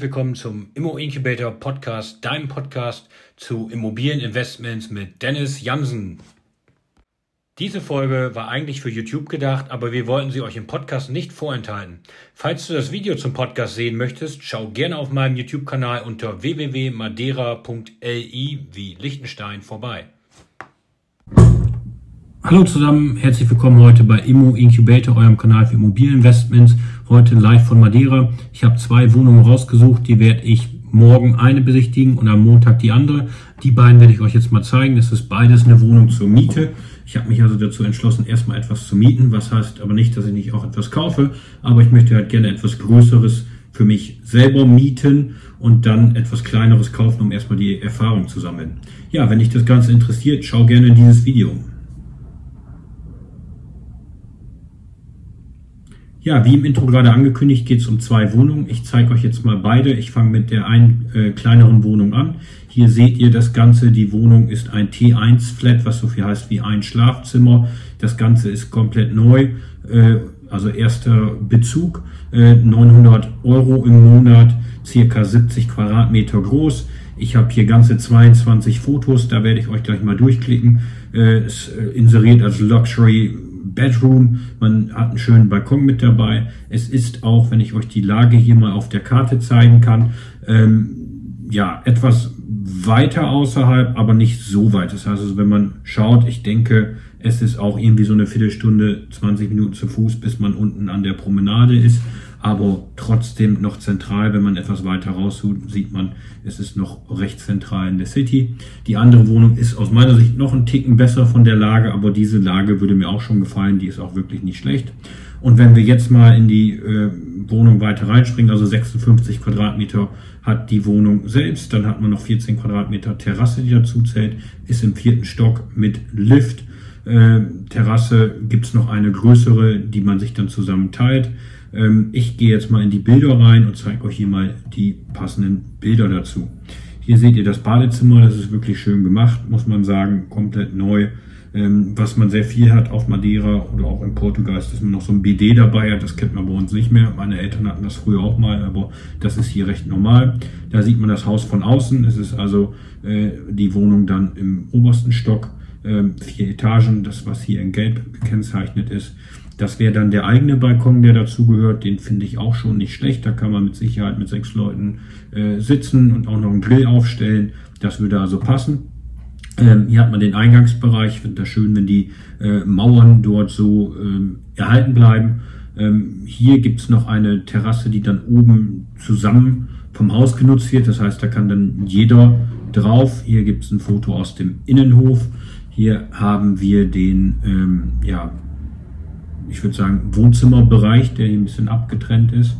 Herzlich willkommen zum Immo Incubator Podcast, deinem Podcast zu Immobilieninvestments mit Dennis Jansen. Diese Folge war eigentlich für YouTube gedacht, aber wir wollten sie euch im Podcast nicht vorenthalten. Falls du das Video zum Podcast sehen möchtest, schau gerne auf meinem YouTube-Kanal unter www.madeira.li wie Liechtenstein vorbei. Hallo zusammen, herzlich willkommen heute bei Immo Incubator, eurem Kanal für Immobilieninvestments. Heute live von Madeira. Ich habe zwei Wohnungen rausgesucht, die werde ich morgen eine besichtigen und am Montag die andere. Die beiden werde ich euch jetzt mal zeigen. Das ist beides eine Wohnung zur Miete. Ich habe mich also dazu entschlossen, erstmal etwas zu mieten. Was heißt aber nicht, dass ich nicht auch etwas kaufe, aber ich möchte halt gerne etwas Größeres für mich selber mieten und dann etwas Kleineres kaufen, um erstmal die Erfahrung zu sammeln. Ja, wenn dich das Ganze interessiert, schau gerne in dieses Video. Ja, wie im Intro gerade angekündigt, geht es um zwei Wohnungen. Ich zeige euch jetzt mal beide. Ich fange mit der einen äh, kleineren Wohnung an. Hier seht ihr das Ganze. Die Wohnung ist ein T1-Flat, was so viel heißt wie ein Schlafzimmer. Das Ganze ist komplett neu, äh, also erster Bezug. Äh, 900 Euro im Monat, circa 70 Quadratmeter groß. Ich habe hier ganze 22 Fotos, da werde ich euch gleich mal durchklicken. Äh, es äh, inseriert als Luxury Bedroom, man hat einen schönen Balkon mit dabei. Es ist auch, wenn ich euch die Lage hier mal auf der Karte zeigen kann, ähm, ja, etwas weiter außerhalb, aber nicht so weit. Das heißt also, wenn man schaut, ich denke, es ist auch irgendwie so eine Viertelstunde, 20 Minuten zu Fuß, bis man unten an der Promenade ist aber trotzdem noch zentral. Wenn man etwas weiter raus sieht man, es ist noch recht zentral in der City. Die andere Wohnung ist aus meiner Sicht noch ein Ticken besser von der Lage, aber diese Lage würde mir auch schon gefallen. Die ist auch wirklich nicht schlecht. Und wenn wir jetzt mal in die äh, Wohnung weiter reinspringen, also 56 Quadratmeter hat die Wohnung selbst, dann hat man noch 14 Quadratmeter Terrasse, die dazu zählt, ist im vierten Stock mit Lift. Äh, Terrasse gibt's noch eine größere, die man sich dann zusammen teilt. Ähm, ich gehe jetzt mal in die Bilder rein und zeige euch hier mal die passenden Bilder dazu. Hier seht ihr das Badezimmer, das ist wirklich schön gemacht, muss man sagen, komplett neu. Ähm, was man sehr viel hat auf Madeira oder auch in Portugal ist, dass man noch so ein BD dabei hat. Das kennt man bei uns nicht mehr. Meine Eltern hatten das früher auch mal, aber das ist hier recht normal. Da sieht man das Haus von außen. Es ist also äh, die Wohnung dann im obersten Stock, äh, vier Etagen. Das, was hier in Gelb gekennzeichnet ist, das wäre dann der eigene Balkon, der dazugehört. Den finde ich auch schon nicht schlecht. Da kann man mit Sicherheit mit sechs Leuten äh, sitzen und auch noch einen Grill aufstellen. Das würde also passen. Ähm, hier hat man den Eingangsbereich. Ich finde das schön, wenn die äh, Mauern dort so ähm, erhalten bleiben. Ähm, hier gibt es noch eine Terrasse, die dann oben zusammen vom Haus genutzt wird. Das heißt, da kann dann jeder drauf. Hier gibt es ein Foto aus dem Innenhof. Hier haben wir den ähm, ja, ich würde sagen, Wohnzimmerbereich, der hier ein bisschen abgetrennt ist.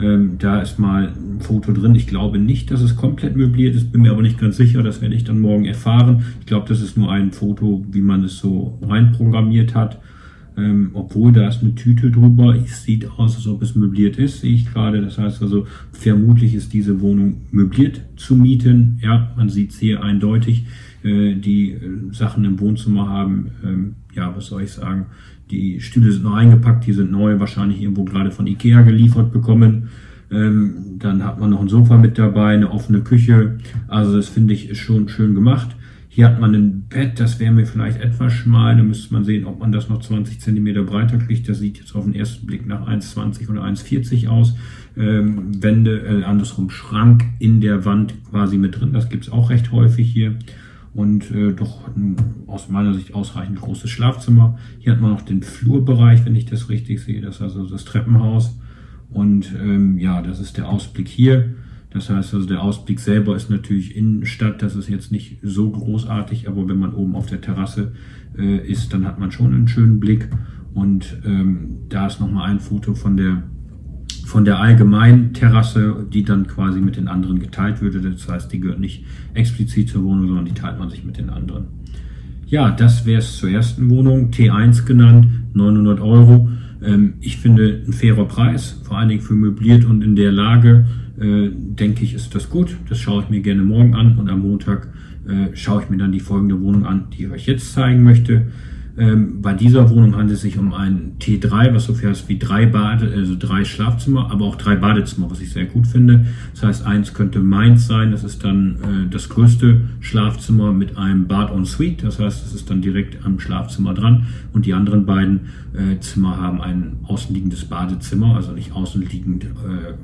Ähm, da ist mal ein Foto drin. Ich glaube nicht, dass es komplett möbliert ist, bin mir aber nicht ganz sicher. Das werde ich dann morgen erfahren. Ich glaube, das ist nur ein Foto, wie man es so reinprogrammiert hat. Ähm, obwohl da ist eine Tüte drüber. Es sieht aus, als ob es möbliert ist, sehe ich gerade. Das heißt also, vermutlich ist diese Wohnung möbliert zu mieten. Ja, man sieht sehr eindeutig. Äh, die äh, Sachen im Wohnzimmer haben, ähm, ja, was soll ich sagen, die Stühle sind noch eingepackt, die sind neu, wahrscheinlich irgendwo gerade von Ikea geliefert bekommen. Ähm, dann hat man noch ein Sofa mit dabei, eine offene Küche. Also das finde ich ist schon schön gemacht. Hier hat man ein Bett, das wäre mir vielleicht etwas schmal. Da müsste man sehen, ob man das noch 20 cm breiter kriegt. Das sieht jetzt auf den ersten Blick nach 1,20 oder 1,40 aus. Ähm, Wände, äh, andersrum Schrank in der Wand quasi mit drin. Das gibt's auch recht häufig hier und äh, doch ein, aus meiner Sicht ausreichend großes Schlafzimmer. Hier hat man noch den Flurbereich, wenn ich das richtig sehe. Das ist also das Treppenhaus. Und ähm, ja, das ist der Ausblick hier. Das heißt also, der Ausblick selber ist natürlich Innenstadt. Das ist jetzt nicht so großartig, aber wenn man oben auf der Terrasse äh, ist, dann hat man schon einen schönen Blick. Und ähm, da ist nochmal ein Foto von der von der allgemeinen Terrasse, die dann quasi mit den anderen geteilt würde. Das heißt, die gehört nicht explizit zur Wohnung, sondern die teilt man sich mit den anderen. Ja, das wäre es zur ersten Wohnung, T1 genannt, 900 Euro. Ähm, ich finde ein fairer Preis, vor allen Dingen für möbliert und in der Lage, äh, denke ich, ist das gut. Das schaue ich mir gerne morgen an und am Montag äh, schaue ich mir dann die folgende Wohnung an, die ich euch jetzt zeigen möchte. Ähm, bei dieser Wohnung handelt es sich um ein T3, was so viel wie drei Bade, also drei Schlafzimmer, aber auch drei Badezimmer, was ich sehr gut finde. Das heißt, eins könnte meins sein, das ist dann äh, das größte Schlafzimmer mit einem Bad en Suite, das heißt, es ist dann direkt am Schlafzimmer dran und die anderen beiden äh, Zimmer haben ein außenliegendes Badezimmer, also nicht außenliegend äh,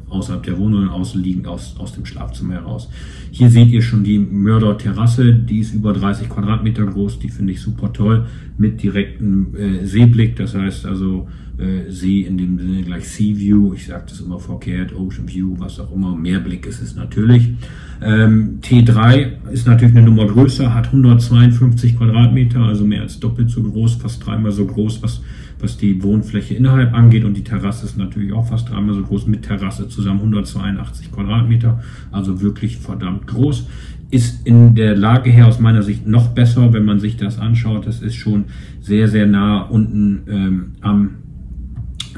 außerhalb der Wohnung, sondern außenliegend aus, aus dem Schlafzimmer heraus. Hier seht ihr schon die Mörder-Terrasse, die ist über 30 Quadratmeter groß, die finde ich super toll, mit direktem äh, Seeblick, das heißt also äh, See in dem Sinne gleich Sea View, ich sage das immer verkehrt, Ocean View, was auch immer, Meerblick ist es natürlich. Ähm, T3 ist natürlich eine Nummer größer, hat 152 Quadratmeter, also mehr als doppelt so groß, fast dreimal so groß, was was die Wohnfläche innerhalb angeht. Und die Terrasse ist natürlich auch fast dreimal so groß mit Terrasse zusammen 182 Quadratmeter. Also wirklich verdammt groß. Ist in der Lage her aus meiner Sicht noch besser, wenn man sich das anschaut. Das ist schon sehr, sehr nah unten ähm, am,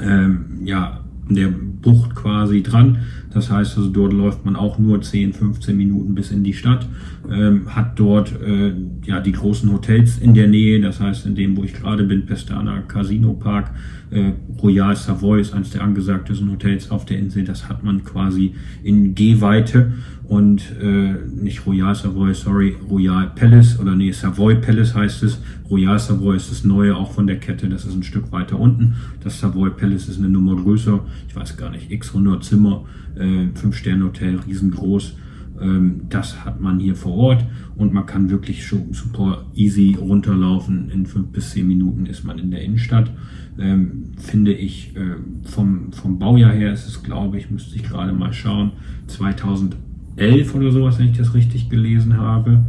ähm, ja, der Bucht quasi dran. Das heißt also, dort läuft man auch nur 10, 15 Minuten bis in die Stadt, ähm, hat dort äh, ja die großen Hotels in der Nähe. Das heißt, in dem, wo ich gerade bin, Pestana Casino Park, äh, Royal Savoy ist eines der angesagtesten Hotels auf der Insel. Das hat man quasi in Gehweite und äh, nicht Royal Savoy, sorry, Royal Palace oder nee, Savoy Palace heißt es. Royal Savoy ist das neue auch von der Kette, das ist ein Stück weiter unten. Das Savoy Palace ist eine Nummer größer, ich weiß gar nicht, x 100 Zimmer, äh, 5-Sterne-Hotel, riesengroß. Ähm, das hat man hier vor Ort und man kann wirklich schon super easy runterlaufen. In fünf bis zehn Minuten ist man in der Innenstadt. Ähm, finde ich äh, vom, vom Baujahr her ist es, glaube ich, müsste ich gerade mal schauen, 2000 2011 oder sowas, wenn ich das richtig gelesen habe.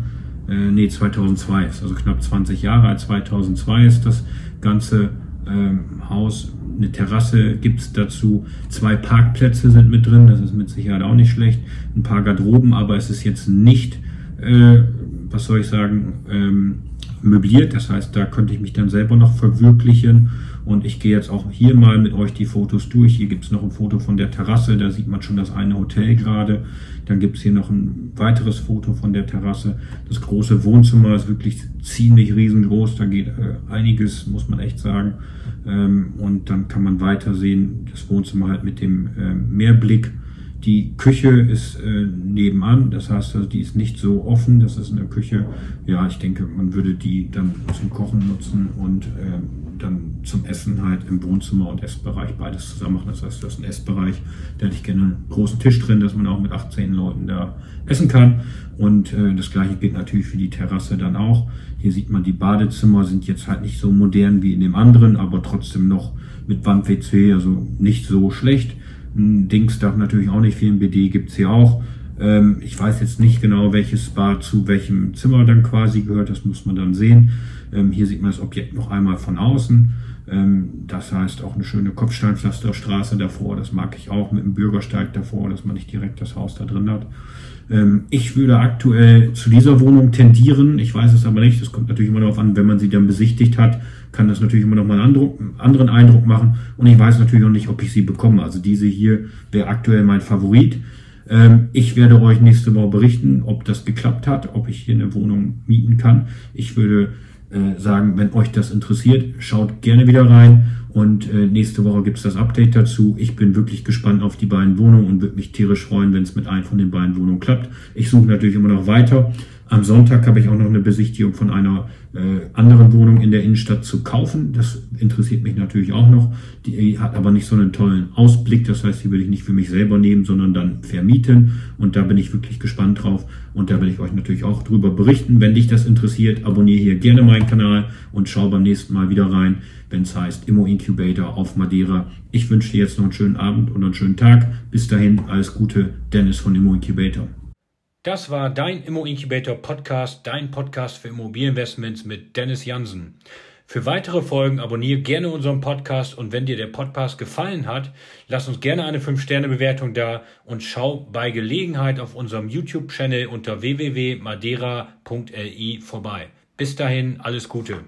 Äh, nee, 2002 ist also knapp 20 Jahre alt. 2002 ist das ganze ähm, Haus. Eine Terrasse gibt es dazu. Zwei Parkplätze sind mit drin. Das ist mit Sicherheit auch nicht schlecht. Ein paar Garderoben, aber es ist jetzt nicht, äh, was soll ich sagen, ähm, möbliert. Das heißt, da könnte ich mich dann selber noch verwirklichen. Und ich gehe jetzt auch hier mal mit euch die Fotos durch. Hier gibt es noch ein Foto von der Terrasse. Da sieht man schon das eine Hotel gerade. Dann gibt es hier noch ein weiteres Foto von der Terrasse. Das große Wohnzimmer ist wirklich ziemlich riesengroß. Da geht äh, einiges, muss man echt sagen. Ähm, und dann kann man weiter sehen, das Wohnzimmer halt mit dem äh, Meerblick die Küche ist äh, nebenan, das heißt, also die ist nicht so offen. Das ist eine Küche, ja, ich denke, man würde die dann zum Kochen nutzen und äh, dann zum Essen halt im Wohnzimmer und Essbereich beides zusammen machen. Das heißt, das ist ein Essbereich, da hätte ich gerne einen großen Tisch drin, dass man auch mit 18 Leuten da essen kann. Und äh, das gleiche gilt natürlich für die Terrasse dann auch. Hier sieht man, die Badezimmer sind jetzt halt nicht so modern wie in dem anderen, aber trotzdem noch mit Wand-WC, also nicht so schlecht. Ein Dingsdach natürlich auch nicht viel. Ein BD gibt's hier auch. Ähm, ich weiß jetzt nicht genau, welches Bad zu welchem Zimmer dann quasi gehört. Das muss man dann sehen. Ähm, hier sieht man das Objekt noch einmal von außen. Ähm, das heißt auch eine schöne Kopfsteinpflasterstraße davor. Das mag ich auch mit dem Bürgersteig davor, dass man nicht direkt das Haus da drin hat. Ähm, ich würde aktuell zu dieser Wohnung tendieren. Ich weiß es aber nicht. Das kommt natürlich immer darauf an, wenn man sie dann besichtigt hat, kann das natürlich immer noch mal einen anderen Eindruck machen. Und ich weiß natürlich auch nicht, ob ich sie bekomme. Also diese hier wäre aktuell mein Favorit. Ähm, ich werde euch nächste Woche berichten, ob das geklappt hat, ob ich hier eine Wohnung mieten kann. Ich würde äh, sagen, wenn euch das interessiert, schaut gerne wieder rein. Und äh, nächste Woche gibt's das Update dazu. Ich bin wirklich gespannt auf die beiden Wohnungen und würde mich tierisch freuen, wenn es mit einem von den beiden Wohnungen klappt. Ich suche natürlich immer noch weiter. Am Sonntag habe ich auch noch eine Besichtigung von einer äh, anderen Wohnung in der Innenstadt zu kaufen. Das interessiert mich natürlich auch noch. Die hat aber nicht so einen tollen Ausblick. Das heißt, die will ich nicht für mich selber nehmen, sondern dann vermieten. Und da bin ich wirklich gespannt drauf. Und da werde ich euch natürlich auch drüber berichten. Wenn dich das interessiert, abonniere hier gerne meinen Kanal und schau beim nächsten Mal wieder rein, wenn es heißt Immo Incubator auf Madeira. Ich wünsche dir jetzt noch einen schönen Abend und einen schönen Tag. Bis dahin, alles Gute. Dennis von Immo Incubator. Das war dein Immo Incubator Podcast, dein Podcast für Immobilieninvestments mit Dennis Jansen. Für weitere Folgen abonniere gerne unseren Podcast und wenn dir der Podcast gefallen hat, lass uns gerne eine 5-Sterne-Bewertung da und schau bei Gelegenheit auf unserem YouTube-Channel unter www.madeira.li vorbei. Bis dahin, alles Gute.